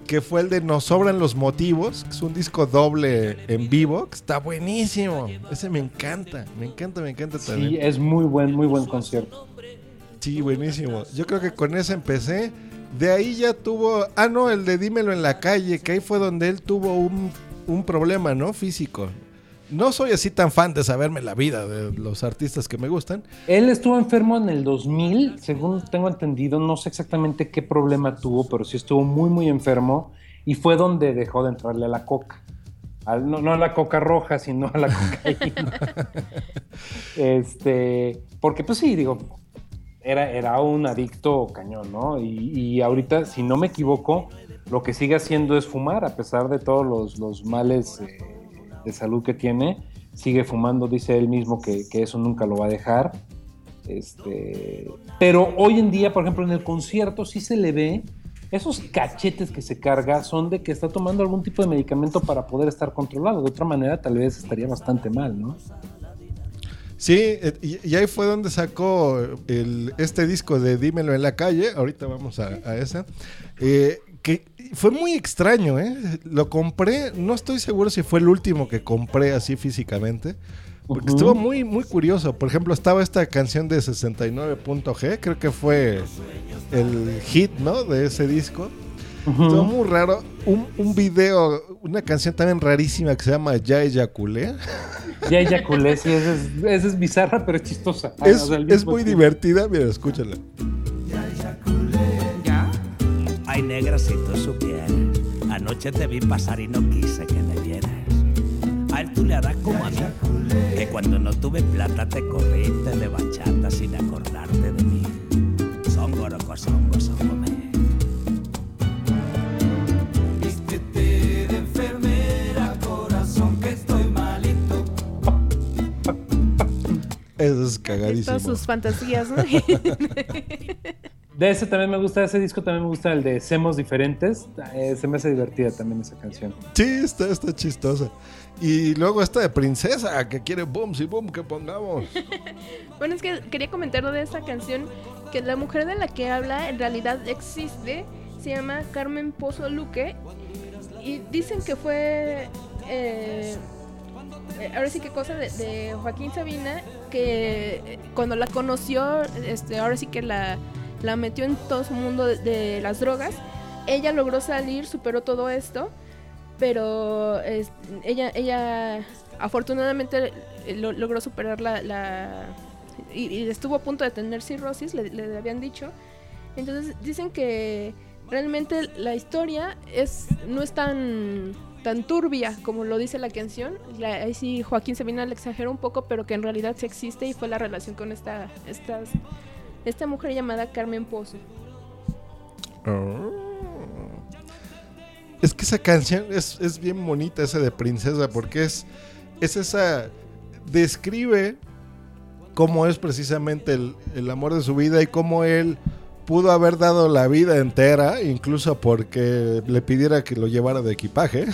que fue el de Nos sobran los motivos, que es un disco doble en vivo, que está buenísimo. Ese me encanta, me encanta, me encanta también. Sí, es muy buen, muy buen concierto. Sí, buenísimo. Yo creo que con ese empecé. De ahí ya tuvo. Ah, no, el de Dímelo en la calle, que ahí fue donde él tuvo un, un problema, ¿no? Físico. No soy así tan fan de saberme la vida de los artistas que me gustan. Él estuvo enfermo en el 2000, según tengo entendido, no sé exactamente qué problema tuvo, pero sí estuvo muy, muy enfermo y fue donde dejó de entrarle a la coca. Al- no, no a la coca roja, sino a la cocaína. este, porque pues sí, digo, era, era un adicto cañón, ¿no? Y, y ahorita, si no me equivoco, lo que sigue haciendo es fumar, a pesar de todos los, los males eh, de salud que tiene, sigue fumando, dice él mismo que, que eso nunca lo va a dejar. Este, pero hoy en día, por ejemplo, en el concierto sí se le ve esos cachetes que se carga son de que está tomando algún tipo de medicamento para poder estar controlado. De otra manera, tal vez estaría bastante mal, ¿no? Sí, eh, y, ahí fue donde sacó el, este disco de Dímelo en la calle. Ahorita vamos a, a esa. Eh, que fue muy extraño, ¿eh? Lo compré, no estoy seguro si fue el último que compré así físicamente. Porque estuvo muy, muy curioso. Por ejemplo, estaba esta canción de 69.g, creo que fue el hit, ¿no? De ese disco. Estuvo muy raro. Un, un video, una canción también rarísima que se llama Ya Eyaculé. Ya eyaculé, sí, esa es, esa es bizarra, pero es chistosa. Ah, Es, o sea, es muy tiempo. divertida, mira, escúchala. Ay, negra, si tú supieras. Anoche te vi pasar y no quise que me vieras. A él tú le harás como a mí. Que cuando no tuve plata te corriste de bachata sin acordarte de mí. Son gorocos, son Eso es cagadísimo. Todas sus fantasías, ¿no? De ese también me gusta, ese disco también me gusta el de Semos Diferentes. Eh, se me hace divertida también esa canción. Sí, está, está chistosa. Y luego esta de Princesa, que quiere boom, sí, boom, que pongamos. Bueno, es que quería comentar de esta canción que la mujer de la que habla en realidad existe. Se llama Carmen Pozo Luque. Y dicen que fue. eh, eh, ahora sí que cosa de, de Joaquín Sabina. Cuando la conoció, este, ahora sí que la, la metió en todo su mundo de, las drogas. Ella logró salir, superó todo esto. Pero ella, ella afortunadamente eh, lo- logró superar la, y estuvo a punto de tener cirrosis, le, le habían dicho. Entonces dicen que realmente la historia es no es tan tan turbia como lo dice la canción. La- ahí sí Joaquín Sabina le exageró un poco, pero que en realidad sí existe y fue la relación con esta, esta mujer llamada Carmen Pozo. Es que esa canción es, es bien bonita, esa de princesa, porque es, es esa. Describe cómo es precisamente el, el amor de su vida y cómo él pudo haber dado la vida entera, incluso porque le pidiera que lo llevara de equipaje.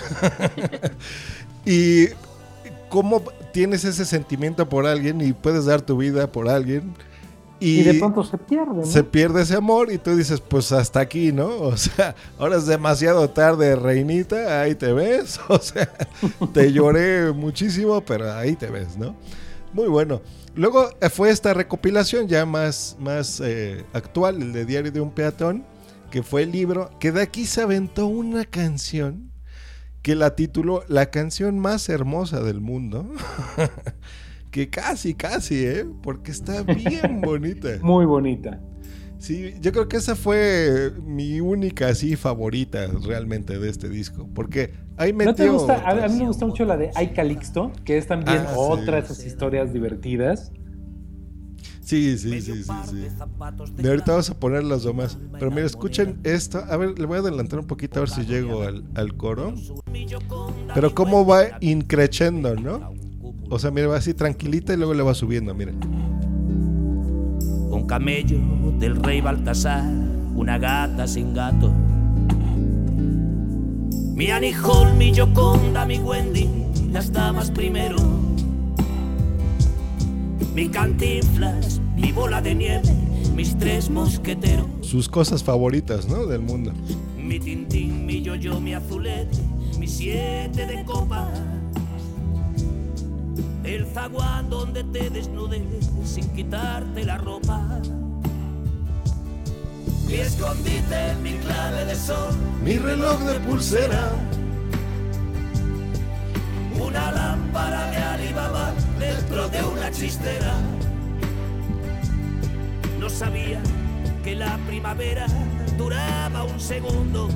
y cómo tienes ese sentimiento por alguien y puedes dar tu vida por alguien. Y, de pronto se pierde, ¿no? se pierde ese amor y tú dices, pues hasta aquí, ¿no? O sea, ahora es demasiado tarde, reinita, ahí te ves. O sea, te lloré muchísimo, pero ahí te ves, ¿no? Muy bueno. Luego eh, fue esta recopilación ya más, más eh, actual, el de Diario de un Peatón, que fue el libro, que de aquí se aventó una canción que la tituló La canción más hermosa del mundo. que casi, casi, ¿eh? Porque está bien bonita. Muy bonita. Sí, yo creo que esa fue mi única así favorita realmente de este disco, porque ahí metió ¿No te gusta? A, a mí me gusta mucho la de Ay Calixto, que es también Ah, sí, otra de sí. esas historias divertidas. Sí, sí, sí, sí, sí. De ahorita vamos a poner las demás. Pero mira, escuchen esto. A ver, le voy a adelantar un poquito a ver si llego al, al coro. Pero cómo va increchendo, ¿no? O sea, mira, va así tranquilita y luego le va subiendo, miren. Un camello del rey Baltasar, una gata sin gato. Mi Annie Hall, mi Yoconda, mi Wendy, las damas primero. Mi cantinflas, mi bola de nieve, mis tres mosqueteros. Sus cosas favoritas, ¿no? Del mundo. Mi tintín, mi yo-yo, mi azulete, mi siete de copas. El zaguán donde te desnudes sin quitarte la ropa. Mi escondite, mi clave de sol, Mi reloj de pulsera. una lámpara de Alibaba dentro de una chistera. No sabía que la primavera duraba un segundo.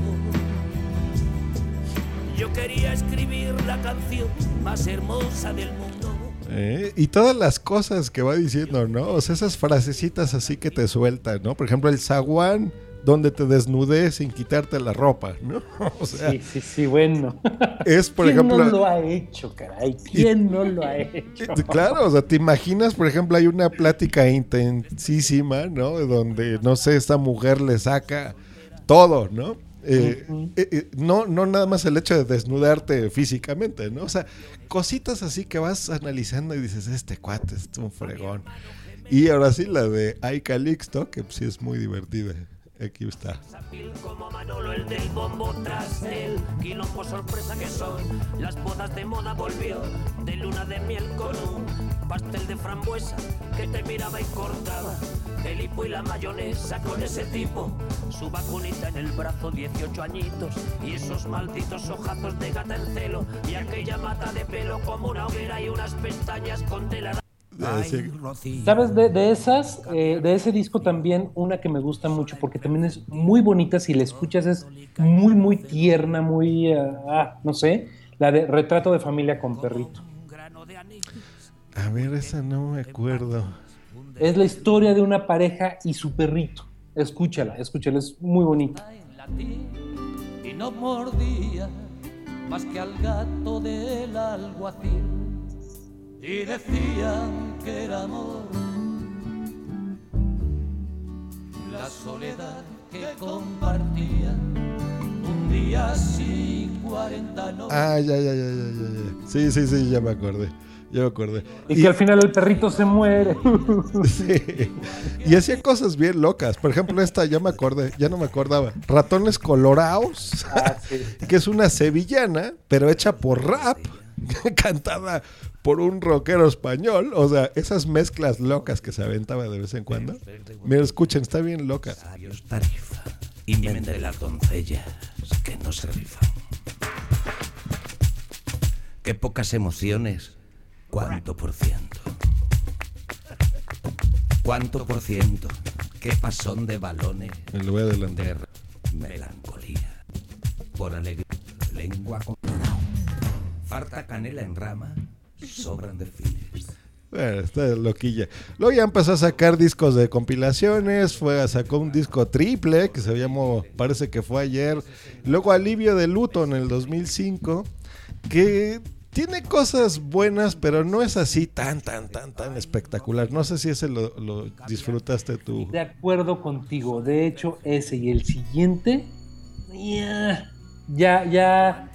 Yo quería escribir la canción más hermosa del mundo. ¿Eh? Y todas las cosas que va diciendo, ¿no? O sea, esas frasecitas así que te sueltan, ¿no? Por ejemplo, el zaguán donde te desnudes sin quitarte la ropa, ¿no? O sea, Sí, sí, sí, bueno. es por ¿Quién ejemplo... no lo ha hecho, caray? ¿Quién no lo ha hecho? Claro, o sea, te imaginas, por ejemplo, hay una plática intensísima, ¿no? Donde, no sé, esta mujer le saca todo, ¿no? Eh, eh, eh, no, no nada más el hecho de desnudarte físicamente, ¿no? O sea, cositas así que vas analizando y dices, este cuate es un fregón. Y ahora sí, la de Ay Calixto, que sí es muy divertida. Aquí está. como Manolo el del bombo tras el quilombo sorpresa que son las bodas de moda volvió de luna de miel con un pastel de frambuesa que te miraba y cortaba el hipo y la mayonesa con ese tipo su vacunita en el brazo 18 añitos y esos malditos ojazos de gata en celo y aquella mata de pelo como una hoguera y unas pestañas con tela Así- ¿Sabes? De, de esas, eh, de ese disco también, una que me gusta mucho porque también es muy bonita. Si la escuchas, es muy, muy tierna, muy. ah, ah, no sé. La de Retrato de Familia con Perrito. A ver, esa no me acuerdo. Es la historia de una pareja y su perrito. Escúchala, escúchala, es muy bonita. y no mordía más que al gato del alguacil y decían que era amor la soledad que compartían un día sí cuarenta no Ah, ya, ya, ya, ya, ya, ya. Sí, sí, sí, ya me acordé. Ya me acordé. Y, que al final el perrito se muere. Sí. Y hacía cosas bien locas. Por ejemplo, esta ya me acordé, ya no me acordaba. Ratones Colorados, Ah, que es una sevillana, pero hecha por rap, cantada por un rockero español. O sea, esas mezclas locas que se aventaba de vez en cuando. Mira, escuchen, está bien loca. tarifa y vende las doncellas que no se rifan. Qué pocas emociones. ¿Cuánto por ciento? ¿Cuánto por ciento? Qué pasón de balones. Me lo voy a adelantar. De melancolía. Por alegría. Lengua con. Falta canela en rama, sobran desfiles. Bueno, está loquilla. Luego ya empezó a sacar discos de compilaciones, fue sacó un disco triple que se llamó, parece que fue ayer. Luego Alivio de Luto en el 2005, que tiene cosas buenas, pero no es así tan, tan, tan, tan espectacular. No sé si ese lo, lo disfrutaste tú. De acuerdo contigo. De hecho, ese y el siguiente, ya, ya, ya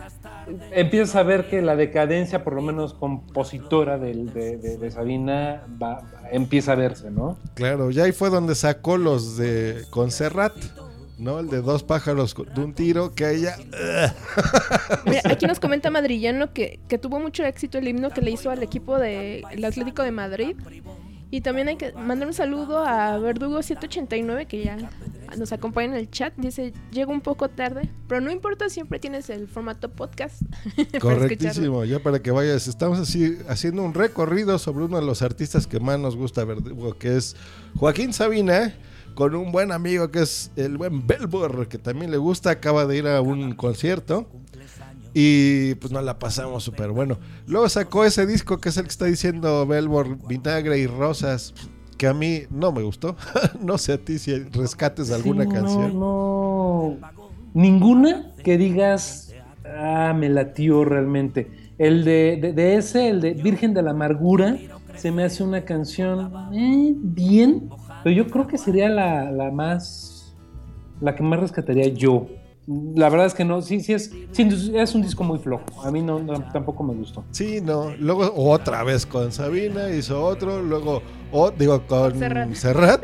empiezas a ver que la decadencia, por lo menos compositora de, de- de Sabina, va- empieza a verse, ¿no? Claro, ya ahí fue donde sacó los de Concerrat, ¿no? El de dos pájaros de un tiro, que ella... Mira, aquí nos comenta Madrillano que, que tuvo mucho éxito el himno que le hizo al equipo del Atlético de Madrid. Y también hay que mandar un saludo a Verdugo789 que ya nos acompaña en el chat. Dice, llego un poco tarde, pero no importa, siempre tienes el formato podcast. para. Correctísimo, ya para que vayas. Estamos así haciendo un recorrido sobre uno de los artistas que más nos gusta ver, que es Joaquín Sabina, con un buen amigo que es el buen Belbor, que también le gusta, acaba de ir a un concierto. Y pues nos la pasamos súper bueno. Luego sacó ese disco que es el que está diciendo Belbor, Vinagre y Rosas, que a mí no me gustó. no sé a ti si rescates alguna Sí, no, canción. No, ninguna que digas, ah, me latió realmente. El de, de- de ese, el de Virgen de la Amargura, se me hace una canción eh, bien, pero yo creo que sería la, la más, la que más rescataría yo. La verdad es que no, sí, sí es, sí, es un disco muy flojo. A mí no, no, tampoco me gustó. Sí, no. Luego otra vez con Sabina hizo otro. Luego, o- digo, con Serrat. Serrat,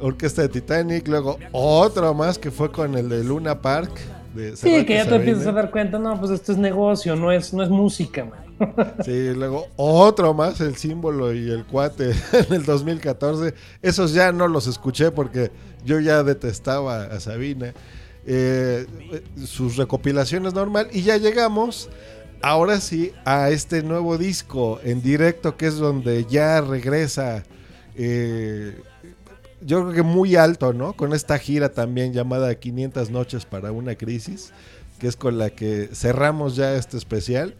Orquesta de Titanic. Luego otro más que fue con el de Luna Park. De Sí, que ya te empiezas a dar cuenta, no, pues esto es negocio, no es, no es música, man. Sí, luego otro más, el símbolo y el cuate en el 2014. Esos ya no los escuché porque yo ya detestaba a Sabina. Eh, sus recopilaciones normal. Y ya llegamos, ahora sí, a este nuevo disco en directo que es donde ya regresa. eh, yo creo que muy alto, ¿no? Con esta gira también llamada 500 noches para una crisis, que es con la que cerramos ya este especial.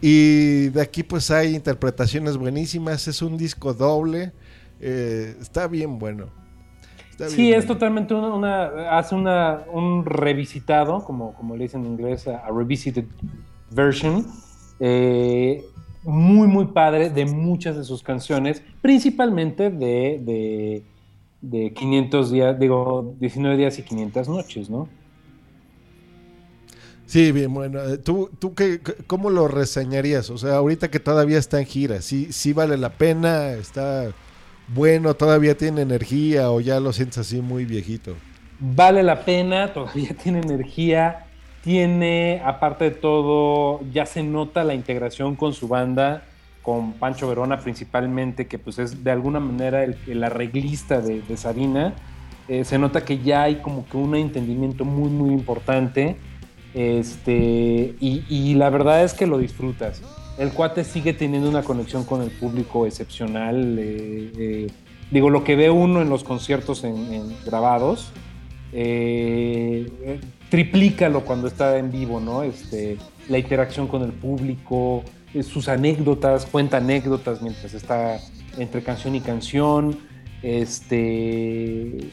Y de aquí pues hay interpretaciones buenísimas, es un disco doble, eh, está bien bueno. Está Sí, bien es totalmente una, una- hace una, un revisitado, como, como le dicen en inglés, a, a revisited version, eh, muy, muy padre de muchas de sus canciones, principalmente de, de, de 500 días, digo, 19 días y 500 noches, ¿no? Sí, bien bueno. Eh, ¿Tú, tú qué, qué- cómo lo reseñarías? O sea, ahorita que todavía está en gira, ¿sí, sí vale la pena? ¿Está bueno? ¿Todavía tiene energía o ya lo sientes así muy viejito? Vale la pena, todavía tiene energía, tiene, aparte de todo, ya se nota la integración con su banda, con Pancho Verona principalmente, que pues es de alguna manera el, arreglista de, Sabina. Eh, se nota que ya hay como que un entendimiento muy, muy importante. Este, y, la verdad es que lo disfrutas. El cuate sigue teniendo una conexión con el público excepcional. eh, eh, digo, lo que ve uno en los conciertos en, grabados, triplícalo cuando está en vivo, ¿no? Este, la interacción con el público, sus anécdotas, cuenta anécdotas mientras está entre canción y canción. Este,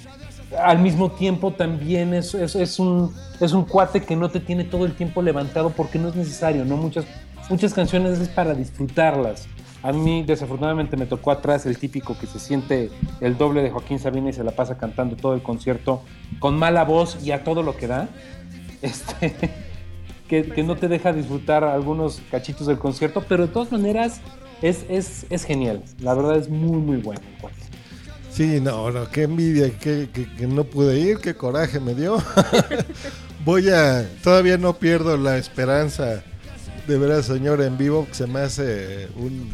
al mismo tiempo también es, es, es un, es un cuate que no te tiene todo el tiempo levantado porque no es necesario, ¿no? Muchas, muchas canciones es para disfrutarlas. A mí desafortunadamente me tocó atrás el típico que se siente el doble de Joaquín Sabina y se la pasa cantando todo el concierto con mala voz y a todo lo que da. Este, que, que no te deja disfrutar algunos cachitos del concierto, pero de todas maneras es, es, es genial. La verdad es muy, muy bueno el cuate. Sí, no, no, qué envidia que, que- que no pude ir, qué coraje me dio. Voy a, todavía no pierdo la esperanza de ver al señor en vivo, que se me hace un,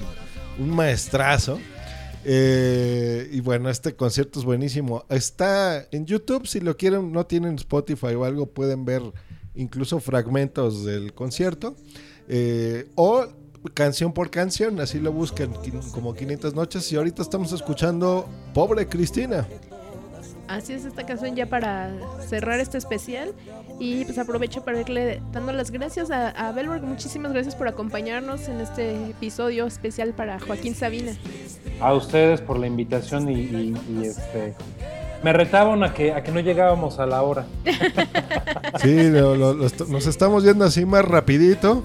un maestrazo. Eh, y bueno, este concierto es buenísimo. Está en YouTube, si lo quieren, no tienen Spotify o algo, pueden ver incluso fragmentos del concierto. Eh, o canción por canción, así lo buscan como 500 noches. Y ahorita estamos escuchando Pobre Cristina. Así es esta canción ya para cerrar este especial. Y pues aprovecho para irle dando las gracias a, a Belborg. Muchísimas gracias por acompañarnos en este episodio especial para Joaquín Sabina. A ustedes por la invitación y, y- y, este me retaban a que a que no llegábamos a la hora. Sí, nos estamos yendo así más rapidito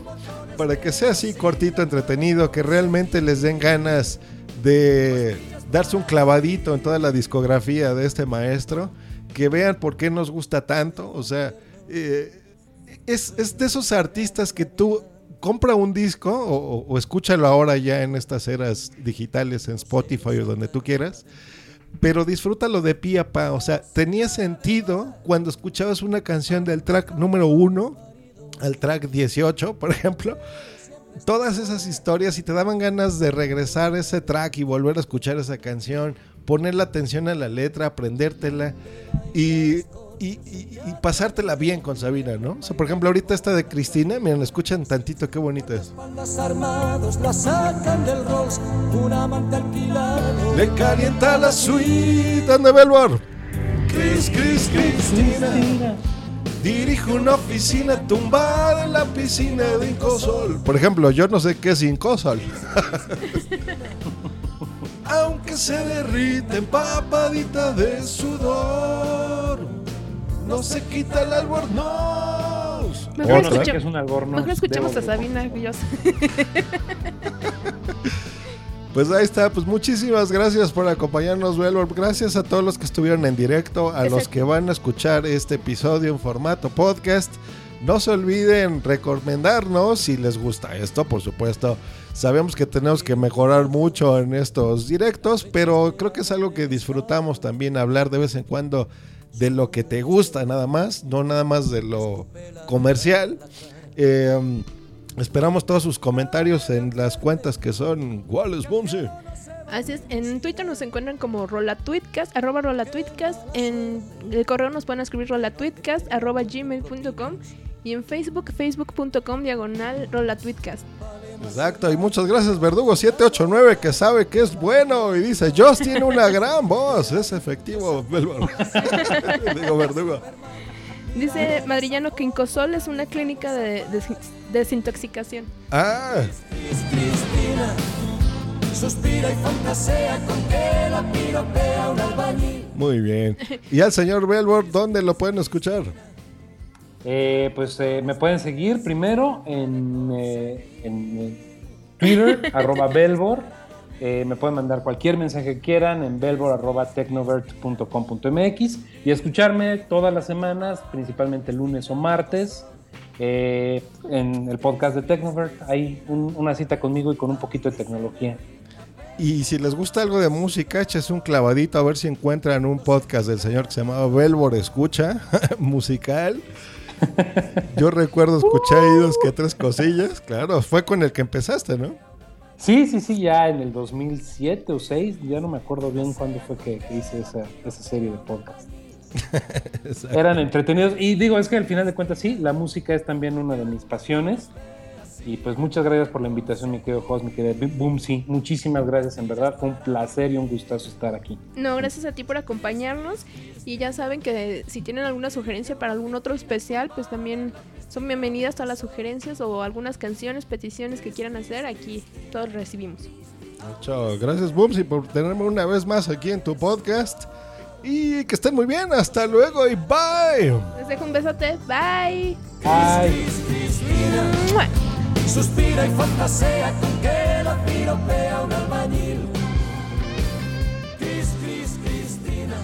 para que sea así cortito, entretenido, que realmente les den ganas de darse un clavadito en toda la discografía de este maestro, que vean por qué nos gusta tanto, o sea, eh, es, es de esos artistas que tú compra un disco o escúchalo ahora ya en estas eras digitales, en Spotify o donde tú quieras, pero disfrútalo de pie a pa. O sea, tenía sentido cuando escuchabas una canción del track número uno al track 18, por ejemplo. Todas esas historias y te daban ganas de regresar ese track y volver a escuchar esa canción, ponerle atención a la letra, aprendértela y, y, y- y pasártela bien con Sabina, ¿no? O sea, por ejemplo, ahorita esta de Cristina, miren, escuchan tantito, qué bonita es. Le calienta la suite, ¿dónde Belbor? Cris, Cris, Cristina. Dirijo una oficina tumbada en la piscina de Incosol. Por ejemplo, yo no sé qué es Incosol. Aunque se derrite empapadita de sudor, no se quita el albornoz. Mejor, Otra. escucha- que es un albornoz, mejor escuchemos a Sabina. Dios. Pues ahí está, pues muchísimas gracias por acompañarnos, Belbor. Gracias a todos los que estuvieron en directo, a los que van a escuchar este episodio en formato podcast. No se olviden recomendarnos si les gusta esto, por supuesto. Sabemos que tenemos que mejorar mucho en estos directos, pero creo que es algo que disfrutamos también hablar de vez en cuando de lo que te gusta nada más, no nada más de lo comercial. Eh, esperamos todos sus comentarios en las cuentas que son ¿Cuáles, Bumsy? Así es, en Twitter nos encuentran como rolatweetcast, arroba rolatweetcast, en el correo nos pueden escribir rolatweetcast, arroba gmail.com y en Facebook, facebook.com diagonal rolatweetcast. Exacto, y muchas gracias Verdugo789 que sabe que es bueno y dice, Joss tiene una gran voz, es efectivo. Digo Verdugo. Dice Madrillano que Incosol es una clínica de des- desintoxicación. Ah, Cristina suspira y fantasea con que la piropea un albañil. muy bien. Y al señor Belbor, ¿dónde lo pueden escuchar? Eh, pues eh, me pueden seguir primero en, eh, en, eh, Twitter, arroba Belbor. Eh, me pueden mandar cualquier mensaje que quieran en belbor arroba tecnovert.com.mx y escucharme todas las semanas, principalmente lunes o martes, eh, en el podcast de Tecnovert. Hay un- una cita conmigo y con un poquito de tecnología. Y si les gusta algo de música, eches un clavadito a ver si encuentran un podcast del señor que se llamaba Belbor Escucha, musical. Yo recuerdo escuchar ahí dos que tres cosillas, claro, fue con el que empezaste, ¿no? Sí, sí, sí, ya en el 2007 o 6, ya no me acuerdo bien cuándo fue que, que hice esa, esa serie de podcast. Eran entretenidos y digo, es que al final de cuentas sí, la música es también una de mis pasiones. Y pues muchas gracias por la invitación, mi querido host, mi querido Boom, sí, muchísimas gracias, en verdad, fue un placer y un gustazo estar aquí. No, gracias a ti por acompañarnos y ya saben que si tienen alguna sugerencia para algún otro especial, pues también son bienvenidas todas las sugerencias o algunas canciones, peticiones que quieran hacer, aquí todos recibimos. Mucho gracias, Bumsy, por tenerme una vez más aquí en tu podcast. Y que estén muy bien. Hasta luego y bye. Les dejo un besote, bye. ¡Mua! Suspira y fantasea con que la piropea un albañil. Cris, Cris, Cristina,